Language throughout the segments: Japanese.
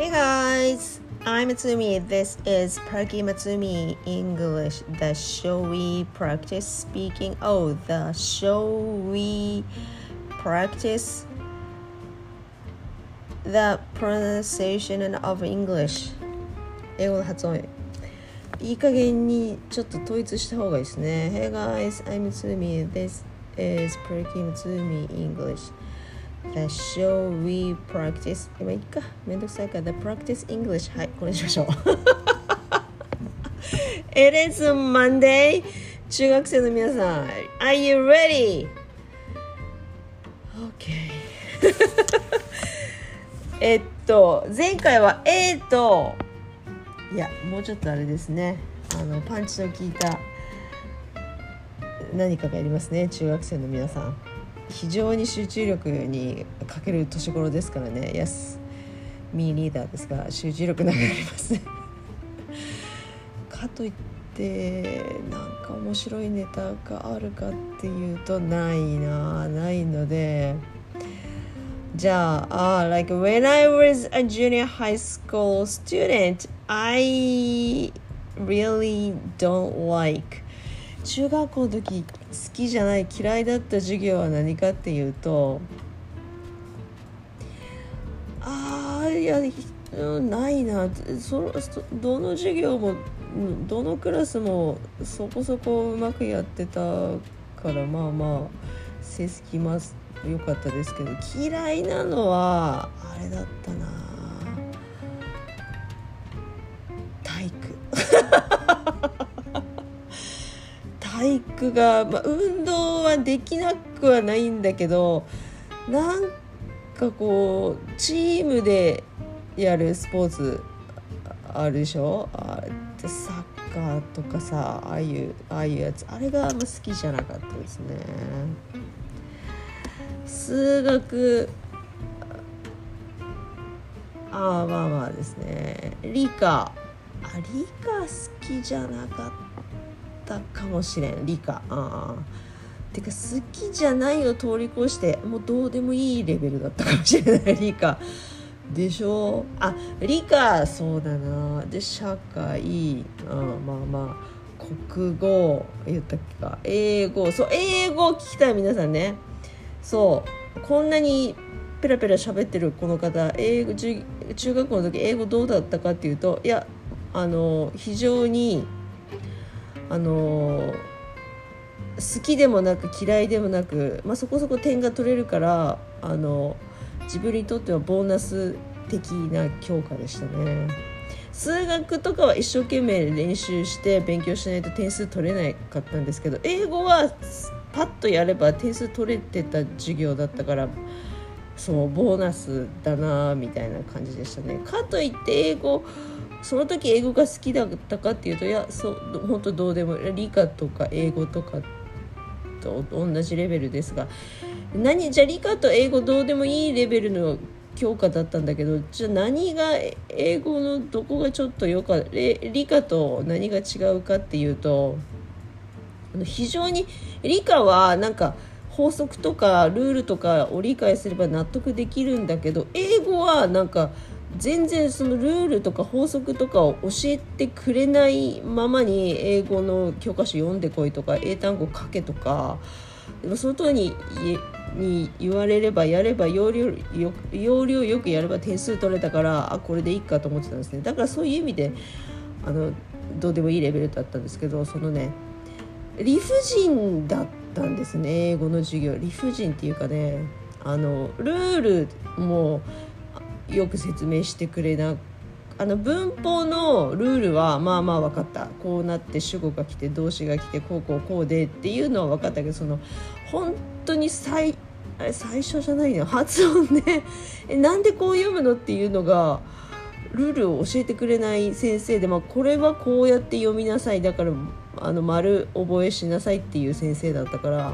Hey guys, I'm Matsumi. This is Perky Matsumi English, the show we practice speaking. Oh, the show we practice the pronunciation of English. 英語の発音。いい加減にちょっと統一した方がいいですね。Hey guys, I'm Matsumi. This is Perky Matsumi English. The show we practice 今いいかめんどくさいから。The practice English はいこれにしましょう。It is Monday 中学生の皆さん。Are you ready? OK えっと前回は A といやもうちょっとあれですね。あのパンチの効いた何かがありますね。中学生の皆さん。非常に集中力にかける年頃ですからね。Yes ミーリーダーですが集中力なくなりますかといってなんか面白いネタがあるかっていうとないなないので。じゃあ、uh, like when I was a junior high school student I really don't like 中学校の時きじゃない嫌いだった授業は何かっていうとああいや、ないな。そどの授業もどのクラスもそこそこうまくやってたからまあまあ成績ます良かったですけど嫌いなのはあれだったな。体育が、まあ、運動はできなくはないんだけどなんかこうチームでやるスポーツあるでしょ？あサッカーとかさああいうああいうやつ。あれがあんま好きじゃなかったですね。数学ああまあまあですね。理科。あ理科好きじゃなかったかもしれん理科。あてか好きじゃないを通り越してもうどうでもいいレベルだったかもしれない理科。でしょ？あ理科そうだな。で社会。あまあまあ。国語言ったっけか。英語。そう英語聞きたい皆さんね。そう。こんなにペラペラ喋ってるこの方英語中学校の時英語どうだったかっていうといやあの非常にあの好きでもなく嫌いでもなく、まあ、そこそこ点が取れるからあの自分にとってはボーナス的な教科でしたね。数学とかは一生懸命練習して勉強しないと点数取れなかったんですけど英語はパッとやれば点数取れてた授業だったからそうボーナスだなみたいな感じでしたね。かといって英語その時英語が好きだったかっていうといやそう本当どうでも理科とか英語とかと同じレベルですが何じゃ理科と英語どうでもいいレベルの教科だったんだけどじゃあ何が英語のどこがちょっとよか理科と何が違うかっていうと非常に理科はなんか法則とかルールとかを理解すれば納得できるんだけど英語はなんか全然そのルールとか法則とかを教えてくれないままに英語の教科書読んでこいとか英単語書けとかその通りにに言われればやれば要領よ要領よくやれば点数取れたからあこれでいいかと思ってたんですね。だからそういう意味であのどうでもいいレベルだったんですけどそのね理不尽だったんですね英語の授業。理不尽っていうかねあのルールもよく説明してくれなあの文法のルールはまあまあ分かった。こうなって主語が来て動詞が来てこうこうこうでっていうのは分かったけどその本当に最最初じゃないの発音で えなんでこう読むのっていうのがルールを教えてくれない先生で、まあ、これはこうやって読みなさい。だからあの丸覚えしなさいっていう先生だったから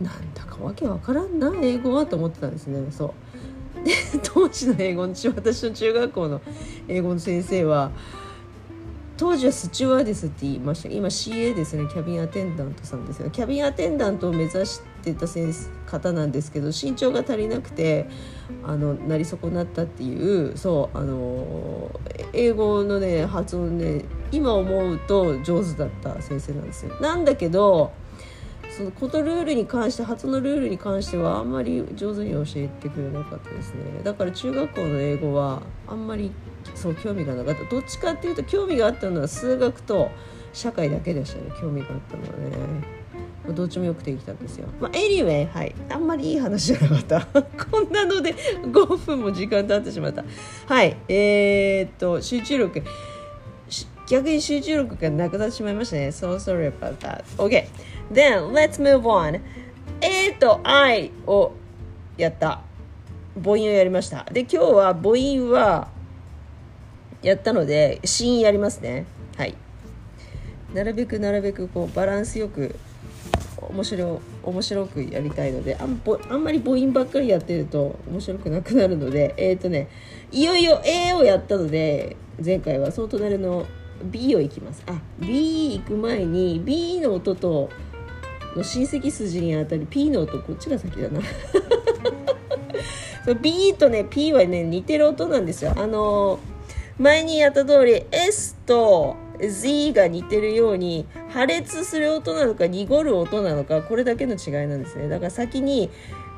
なんだかわけわからんな英語はと思ってたんですね。そう。当時の英語の私の中学校の英語の先生は当時はスチュワーデスって言いました。今 CA ですね。キャビンアテンダントさんですよ。キャビンアテンダントを目指してた先生方なんですけど身長が足りなくてあのなり損なったっていうそうあの英語のね発音ね今思うと上手だった先生なんですよ。なんだけどそのことルールに関して発音のルールに関してはあんまり上手に教えてくれなかったですね。だから中学校の英語はあんまりそう興味がなかった。どっちかっていうと興味があったのは数学と社会だけでしたね。興味があったのはね、まあ、どっちもよくできたんですよ。まあ anyway はいあんまりいい話じゃなかった。こんなので5分も時間経ってしまった。はい。えー、っと集中力。逆に集中力がなくなってしまいましたね。So sorry about that. Okay. Then let's move on. A と I をやった母音をやりました。で今日は母音はやったので子音やりますね。はい。なるべくなるべくこうバランスよく面白面白くやりたいのであんあんまり母音ばっかりやってると面白くなくなるのでえっ、ー、とねいよいよ A をやったので前回はその隣の B をいきます。あ B 行く前に B の音との親戚筋にあたり P の音こっちが先だな。そう B とね P はね似てる音なんですよ。あの前にやった通り S と Z が似てるように破裂する音なのか濁る音なのかこれだけの違いなんですね。だから先に、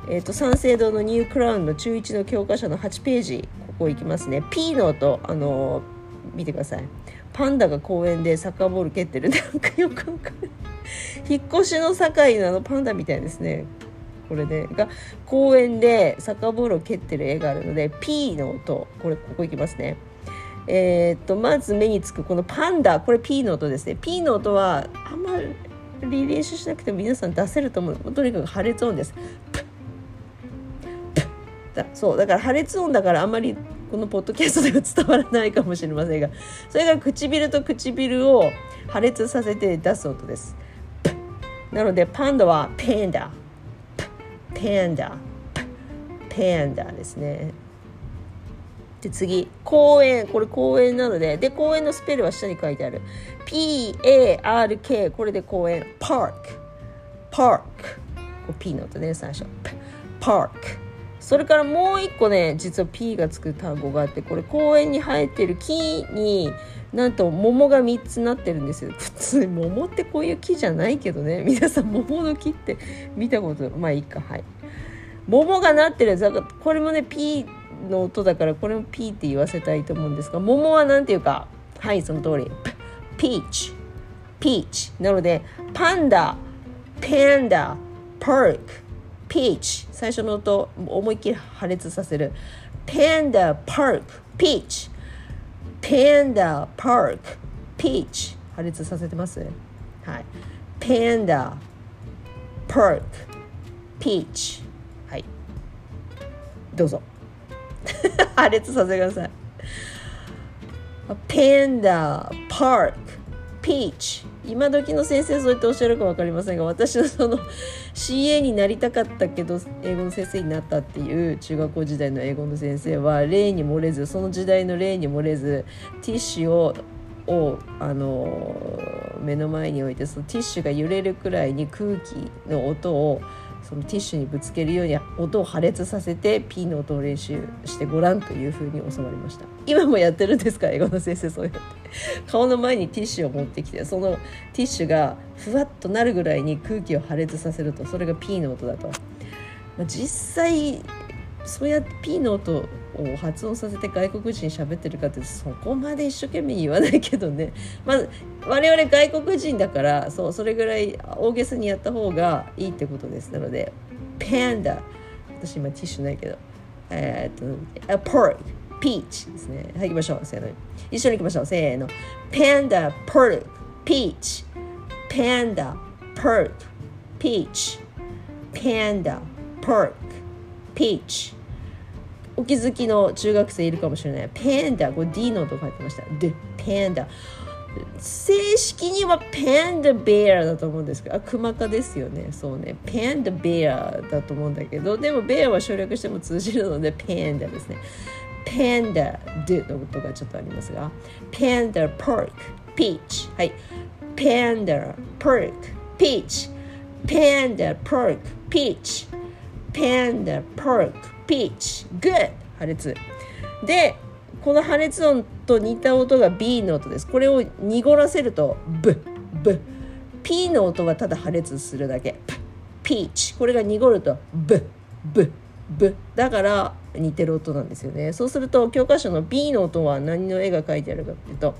えーと、三省堂のニュークラウンの中1の教科書の8ページここ行きますね。P の音あのー、見てください。パンダが公園でサッカーボール蹴ってる。なんかよくわかる引っ越しの境のあのパンダみたいですね。これでが公園でサッカーボールを蹴ってる絵があるので P の音。これここ行きますね。えー、っとまず目につくこのパンダ。これ P の音ですね。P の音はあんまり練習しなくても皆さん出せると思う。とにかく破裂音です。だそう。だから破裂音だからあんまりこのポッドキャストでは伝わらないかもしれませんがそれが唇と唇を破裂させて出す音です。なのでパンダはペンダペンダペンダですね。で次。公園。これ公園なのでで公園のスペルは下に書いてある。PARK これで公園。Park Park P の音ね最初。Park それからもう一個ね実は P がつく単語があってこれ公園に生えてる木になんと桃が3つなってるんですよ。普通桃ってこういう木じゃないけどね。皆さん桃の木って見たことまあいいか？はい。桃がなってるだからこれもね P の音だからこれも P って言わせたいと思うんですが桃は何ていうか？はいその通り。ピーチピーチなのでパンダ。パンダパーク peach 最初の音思いっきり破裂させる。Panda park peach panda park peach 破裂させてます？はい。Panda park peach はい。どうぞ。破裂させてください。Panda park peach 今時の先生そうやっておっしゃるか分かりませんが私のその CA になりたかったけど英語の先生になったっていう中学校時代の英語の先生は例に漏れずその時代の例に漏れずティッシュををあの目の前に置いてそのティッシュが揺れるくらいに空気の音をそのティッシュにぶつけるように音を破裂させて P の音を練習してごらんというふうに教わりました。今もやってるんですか英語の先生そうやって顔の前にティッシュを持ってきてそのティッシュがふわっとなるぐらいに空気を破裂させるとそれが P の音だと、まあ、実際そうやって P の音を発音させて外国人喋ってるかってそこまで一生懸命言わないけどね、まあ、我々外国人だからそうそれぐらい大げさにやった方がいいってことです。なのでパンダ私今ティッシュないけど。えー、っと pork peach ですね。はい行きましょう。せーの。一緒に行きましょう。せーの。パンダ pork peach パンダ pork peach パンダ pork peach お気づきの中学生いるかもしれない。パンダこれ D の音書いてました。でパンダ正式にはパンダベアだと思うんですけど。あクマ科ですよね。そうね。パンダベアだと思うんだけど。でもベアは省略しても通じるのでパンダですね。パンダでの音がちょっとありますが。パンダパーク peach はい。Panda perk peach panda perk peach panda perk peach good 破裂。でこの破裂音と似た音が B の音です。これを濁らせるとブブ。P の音はただ破裂するだけ。ピーチこれが濁るとブブブ。だから似てる音なんですよね。そうすると教科書の B の音は何の絵が描いてあるかっていうと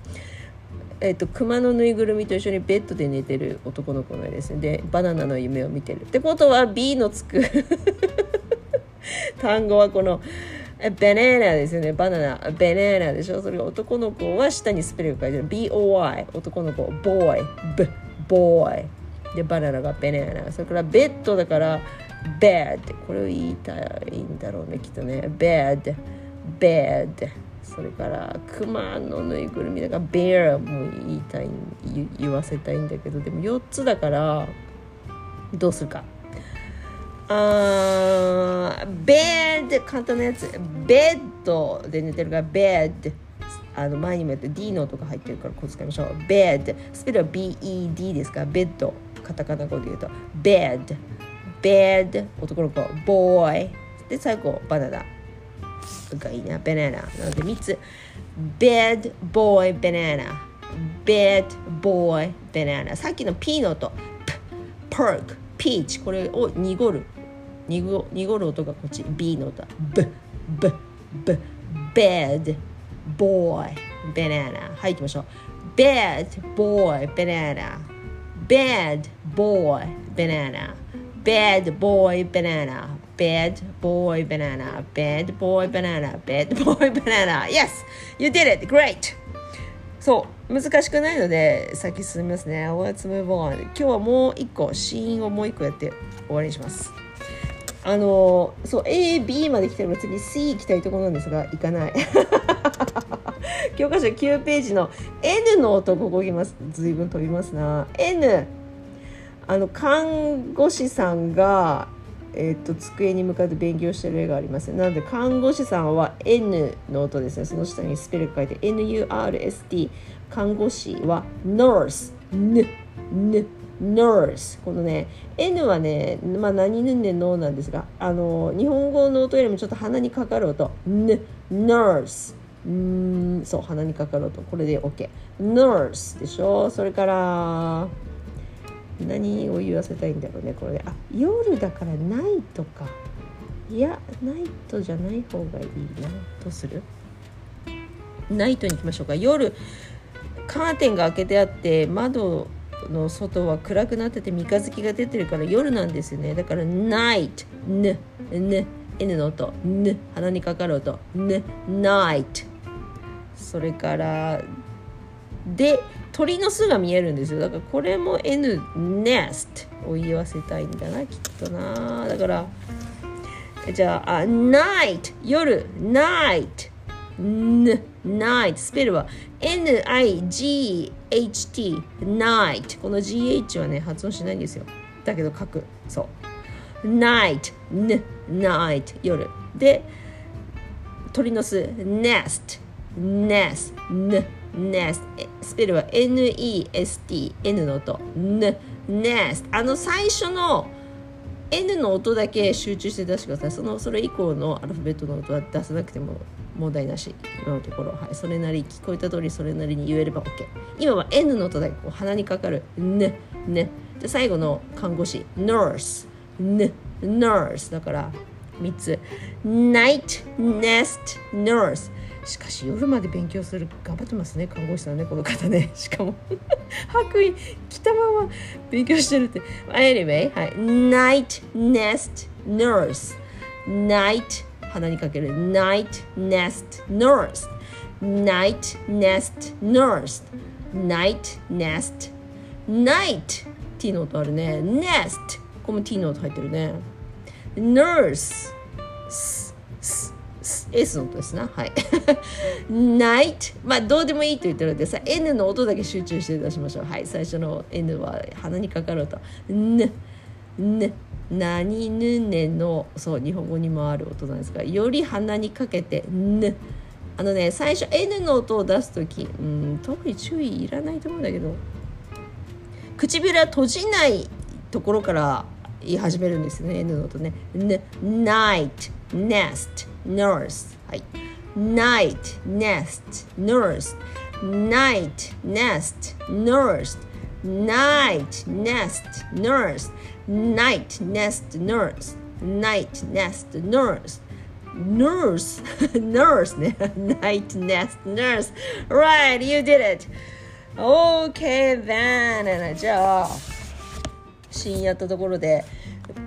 えーと、熊のぬいぐるみと一緒にベッドで寝てる男の子の絵ですね。でバナナの夢を見てる。ってことは B のつく 単語はこのベネーナですよね。バナナベネーナでしょ。それが男の子は下にスペルが書いてる。BOY 男の子ボーイ。ブボーイ。でバナナがベネーナそれからベッドだから bed これを言いたいんだろうねきっとね。bed bed それからクマのぬいぐるみだから bear も言いたい言わせたいんだけどでも4つだからどうするか。あーベッド簡単なやつ。ベッドで寝てるからベッド。あの前にもやって D の音が入ってるからこう使いましょう。ベッド。スペルは BED ですからベッド。カタカナ語で言うとベッド。ベッド。男の子ボーイ。で最後バナナ。がいいなバナナなので3つ bed boy banana bed boy banana さっきの P の音 perk peach これを濁る濁濁る音がこっち B の音 B B B bed boy banana はい行きましょう bed boy banana bed boy banana bed boy banana bed boy banana bed boy banana bed boy banana. Yes you did it. Great. そう難しくないので先進みますね。Let's move on. 今日はもう一個シーンをもう一個やって終わりにします。あのそう AB まで来てる次 C 行きたいところなんですが行かない。教科書9ページの N の音ここ行きます。随分飛びますな。N あの看護師さんがえーと、机に向かって勉強してる絵があります。なので看護師さんは N の音ですね。その下にスペル書いて NURST 看護師は nurse N N nurse このね N はね、まあ、何ぬんねんのなんですがあの日本語の音よりもちょっと鼻にかかる音。N nurse うんそう鼻にかかる音。これで OK nurse でしょ？それから何を言わせたいんだろうねこれ。あ夜だからナイトか。いやナイトじゃない方がいいな。どうする？ナイトに行きましょうか。夜カーテンが開けてあって窓の外は暗くなってて三日月が出てるから夜なんですよね。だからナイトねね N の音。ね鼻にかかる音。ねナイトそれからで鳥の巣が見えるんですよ。だからこれも N nest を言わせたいんだなきっとな。だからじゃああ night 夜 night n night スペルは NIGHT night この GH はね発音しないんですよ。だけど書く。そう。night n night 夜。で鳥の巣。nest nest n nest スペルは nest n の音。N nest あの最初の N の音だけ集中して出してください。そのそれ以降のアルファベットの音は出さなくても問題なし今のところ、はい、それなり聞こえた通りそれなりに言えれば OK 今は N の音だけこう鼻にかかる。ねねで最後の看護師。Nurse ね nurse だから3つ night nest nurse しかし夜まで勉強する頑張ってますね看護師さんねこの方ねしかも白衣着たまま勉強してるって anyway はい night nest nurse night 鼻にかける night nest nurse night nest nurse night nest night T の音あるね nest ここも T の音入ってるね nurse S の音ですな。はい。night。まあ、どうでもいいと言ってるのでさ、N の音だけ集中して出しましょう。はい。最初の N は鼻にかかる音。n、n、何ぬねの、そう、日本語にもある音なんですが、より鼻にかけて、n、あのね最初 N の音を出す時うん特に注意いらないと思うんだけど唇は閉じないところから言い始めるんですね N の音ね。night, nest, nurse はい night, nest, nurse night, nest, nurse night, nest, nurse night, nest, nurse night, nest, nurse nurse nurse ね night nest nurse right you did it okay then じゃあ シーンやったところで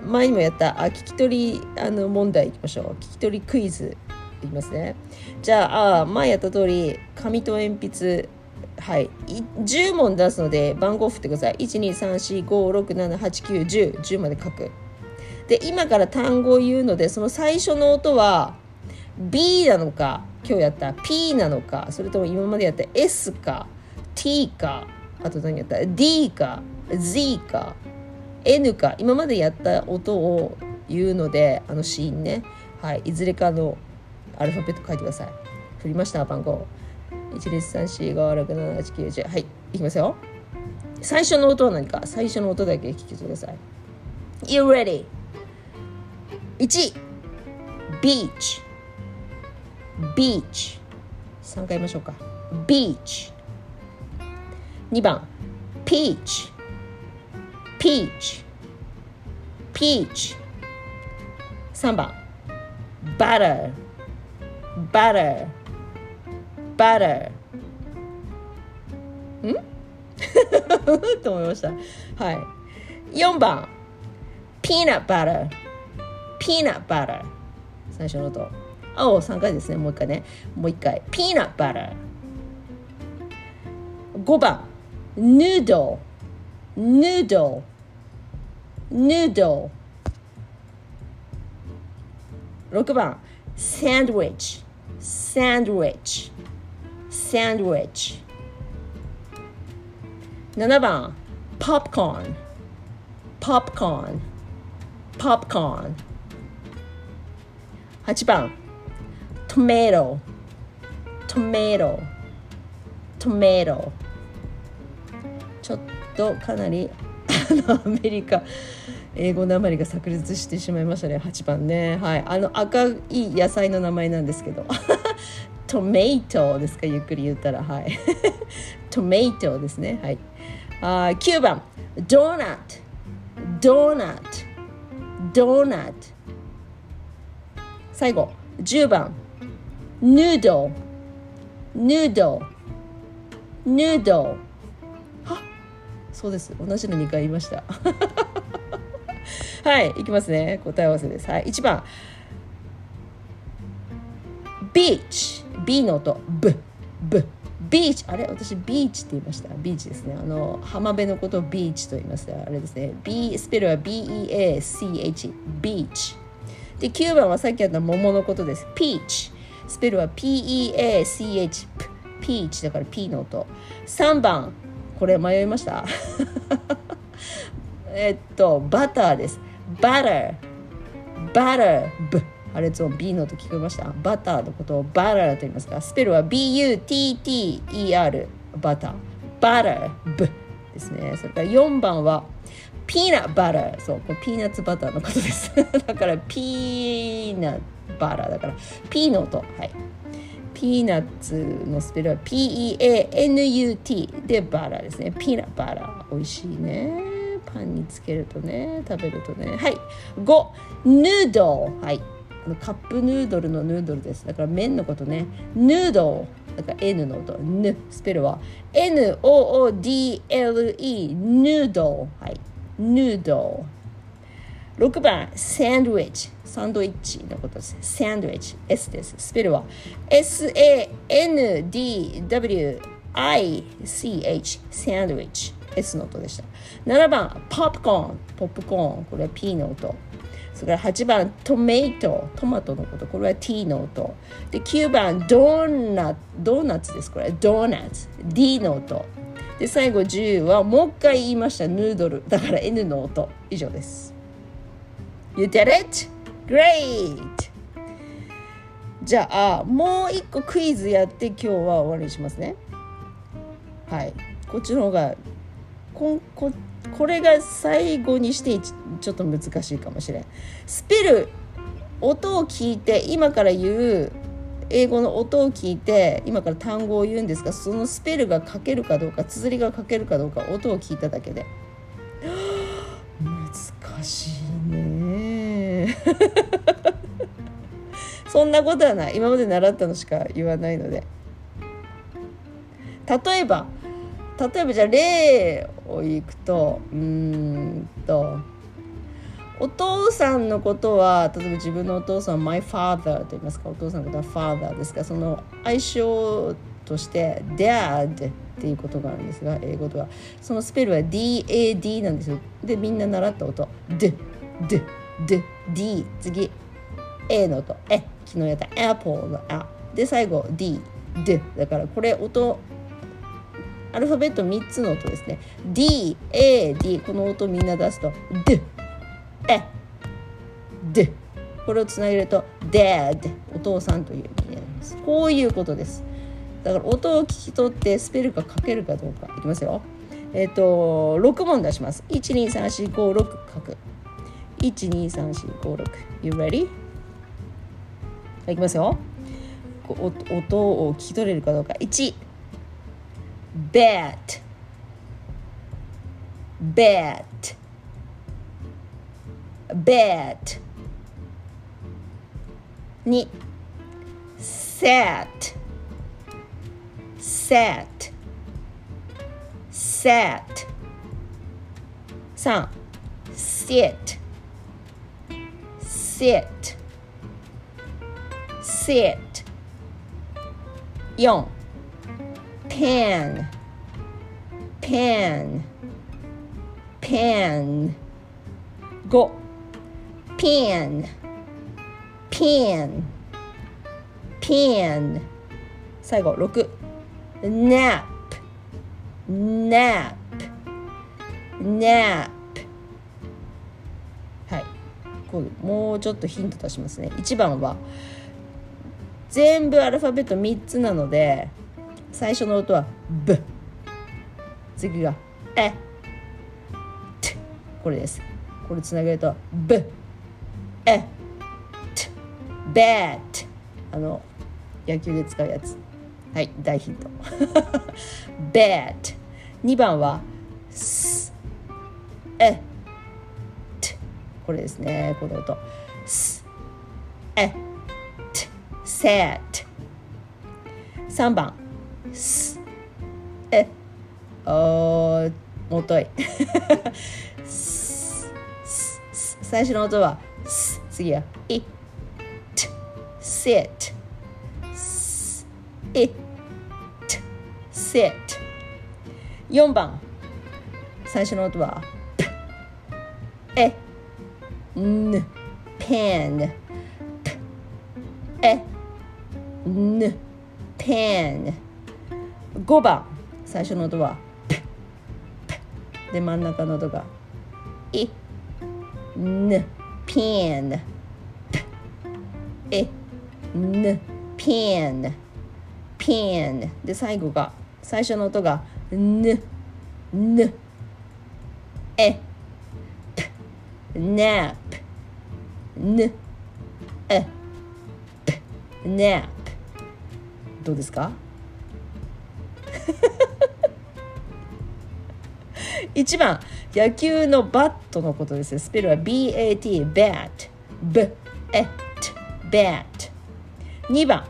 前にもやったあ聞き取りあの問題いきましょう。聞き取りクイズいきますね。じゃああ前やった通り紙と鉛筆はい。10問出すので番号振ってください。1234567891010 10まで書く。で今から単語を言うのでその最初の音は B なのか今日やった P なのかそれとも今までやった S か T かあと何やった D か Z か。N か今までやった音を言うのであのシーンね、はい、いずれかのアルファベット書いてください。振りました番号。12345678910はいいきますよ。最初の音は何か？最初の音だけ聞きてください。You ready? 1 Beach Beach 3回言いましょうか。Beach 2番 Peach Peach Peach 3番 Butter Butter Butter んと思いましたはい4番 Peanut Butter Peanut Butter 最初の音青3回ですねもう一回ねもう一回 Peanut Butter 5番 Noodle Noodle Noodle 6番 Sandwich Sandwich Sandwich 7番 Popcorn Popcorn Popcorn 8番 Tomato Tomato Tomato ちょっとかなりのアメリカ英語なまりが炸裂してしまいましたね。8番ね。はい。あの赤い野菜の名前なんですけど。トメイトですか？ゆっくり言ったら。はい。トメイトですね。はい。あ9番ドーナットドーナットドーナット最後。10番。ヌードヌードヌードそうです。同じの2回言いました。はいいきますね。答え合わせです。はい1番。ビーチ。B の音。ブ。ブ。ビーチ。あれ？私ビーチって言いました。ビーチですね。あの浜辺のことをビーチと言います。あれですね。B スペルは BEACH ビーチ。で9番はさっきやった桃のことです。ピーチ。スペルは PEACH ピーチ。だから P の音。3番。これ迷いました？えっとバターです。バター。バター。ブ。破裂音 B の音聞こえました？バターのことをバターと言いますか？スペルは BUTTER バター。バター。ブ。ですね。それから4番はピーナッバター。そう。これピーナッツバターのことです。だからピーナッバターだから。P の音。はい。ピーナッツのスペルは PEANUT でバラですね。ピーナッバラ美味しいね。パンにつけるとね食べるとね。はい。5ヌードル。はい。カップヌードルのヌードルです。だから麺のことね。ヌードル。だか N の音。ヌスペルは NOODLE ヌードル。はい。ヌードル。6番サンドウィッチサンドイッチのことです。サンドイッチ S です。スペルは SANDWICH サンドウィッチ S の音でした。7番ポップコーンポップコーンこれは P の音。それから8番トメイトトマトのこと。これは T の音。で9番ドーナドーナツです。これドーナツ D の音。で最後10はもう一回言いました。ヌードル。だから N の音。以上です。You did it? Great! じゃあもう一個クイズやって今日は終わりにしますね。はい。こっちの方がこここれが最後にしてちょっと難しいかもしれん。スペル音を聞いて今から言う英語の音を聞いて今から単語を言うんですがそのスペルが書けるかどうか綴りが書けるかどうか音を聞いただけで。難しいね。そんなことはない。今まで習ったのしか言わないので。例えば例えばじゃあ例をいくとうんとお父さんのことは例えば自分のお父さんは my father と言いますか。お父さんのことは father ですがその愛称として dad っていうことがあるんですが英語では。そのスペルは DAD なんですよ。でみんな習った音。D D D D 次。A の音。え昨日やった。Apple のあ。で最後 D D だからこれ音。アルファベット3つの音ですね。D A D この音みんな出すと D え。D これをつなげると Dad お父さんという意味になります。こういうことです。だから音を聞き取ってスペルが書けるかどうかいきますよ。えっ、ー、と6問出します。123456書く。123456 You ready? いきますよ音を聞き取れるかどうか1 bat bat bat 2 sat sat sat 3 sit sit. Sit. 4 pan. Pan. Pan. 5 pen pen pen 最後6 nap. Nap. Nap こうもうちょっとヒント出しますね。1番は全部アルファベット3つなので最初の音は「ブ」次が「え」「t」これです。これつなげると「ブ」「え」「t」「bad」あの野球で使うやつ。はい大ヒント。bad 2番はす。え。これですね。この音。すえ t sad 3番。すえおもとい。最初の音はす次はいっ sit it sit 4番。最初の音はえん pen. えん pen. 5番最初の音はで真ん中の音がいん pen. えん pen. Pen. で最後が最初の音がぬぬえ nap. ぬえ nap. どうですか？1番野球のバットのことです。スペルは BAT bat b a t bat. 2番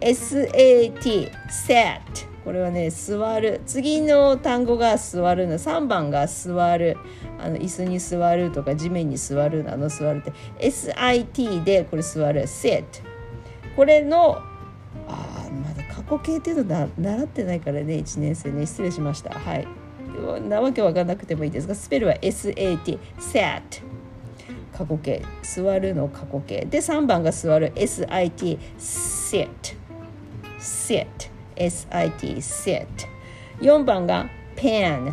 SAT sat. これはね座る。次の単語が座るの。3番が座る。あの椅子に座るとか地面に座るあの座るって。SIT でこれ座る。sit これのあまだ過去形っていうの習ってないからね1年生ね。失礼しました。はい。なわけわかんなくてもいいですがスペルは SAT sat 過去形。座るの。過去形。で3番が座る。SIT sit sit sit sit 4番が pan.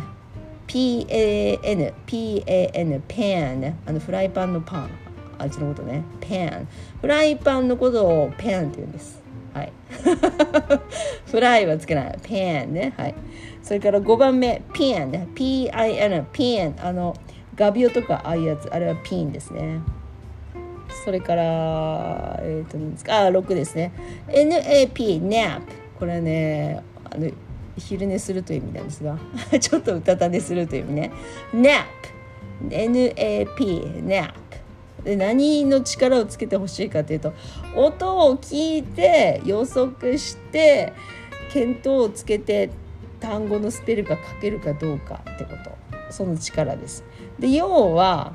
Pan pan pan. あのフライパンのパン。あっちのことね。pan. フライパンのことを pan って言うんです。はい。フライはつけない。pan ね。はい。それから5番目 pin p-i-n pin あの画鋲とかああいうやつ。あれはピンですね。それからえっ、ー、と何ですか？あ6ですね。NAP nap これはねあの昼寝するという意味なんですが ちょっとうたた寝するという意味ね。nap NAP nap で何の力をつけてほしいかというと音を聞いて予測して見当をつけて単語のスペルが書けるかどうかってこと。その力です。で要は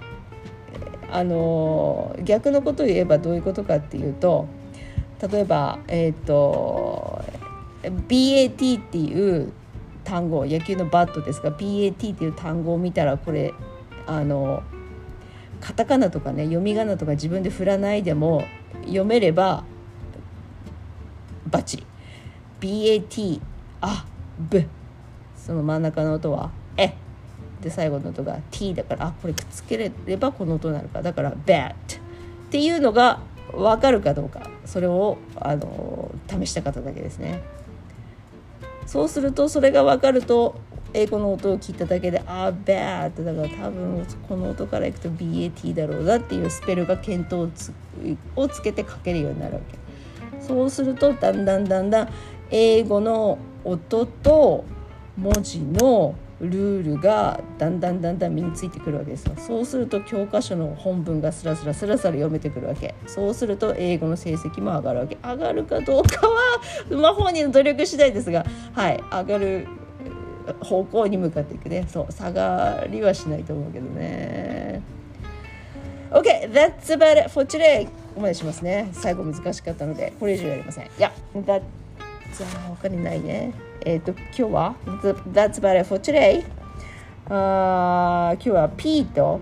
あの逆のことを言えばどういうことかっていうと例えばえっ、ー、と BAT っていう単語野球のバットですが BAT っていう単語を見たらこれあのカタカナとかね読み仮名とか自分で振らないでも読めればバチリ。BAT あブその真ん中の音はえ。で最後の音が T だからあこれくっつければこの音になるか。だから BAT っていうのが分かるかどうか。それをあの試した方だけですね。そうするとそれが分かると英語の音を聞いただけで「あーべー」って」だから多分この音からいくと BAT だろうなっていうスペルが見当をつをつけて書けるようになるわけ。そうするとだんだんだんだん英語の音と文字のルールがだんだんだんだん身についてくるわけですよ。そうすると教科書の本文がスラスラスラスラ読めてくるわけ。そうすると英語の成績も上がるわけ。上がるかどうかはまあ本人の努力次第ですがはい上がる方向に向かっていくね。そう下がりはしないと思うけどね。OK that's about it for today. ここまでしますね。最後難しかったのでこれ以上やりません。いや that's 他にないね。えっ、ー、と今日は？That's about it for today. あ今日は P と。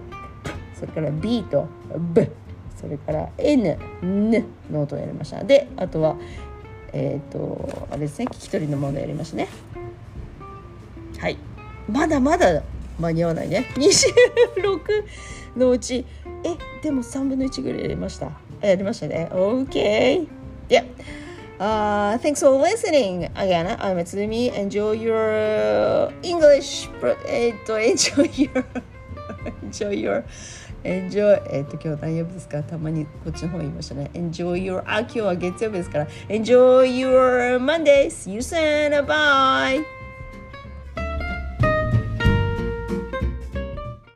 それから B と。B それから N、N の音をやりました。であとはえっ、ー、とあれですね聞き取りのものやりましたね。はい。まだまだ間に合わないね。26のうち。えでも3分の1ぐらいやりました。やりましたね。OK で、yeah. Uh, thanks for listening again. I'm Tsumi. Enjoy your English, but えっと enjoy your enjoy your enjoy えっと今日何曜日ですかたまにこっちの方言いましたね enjoy your あ今日は月曜日ですから enjoy your Monday see you soon bye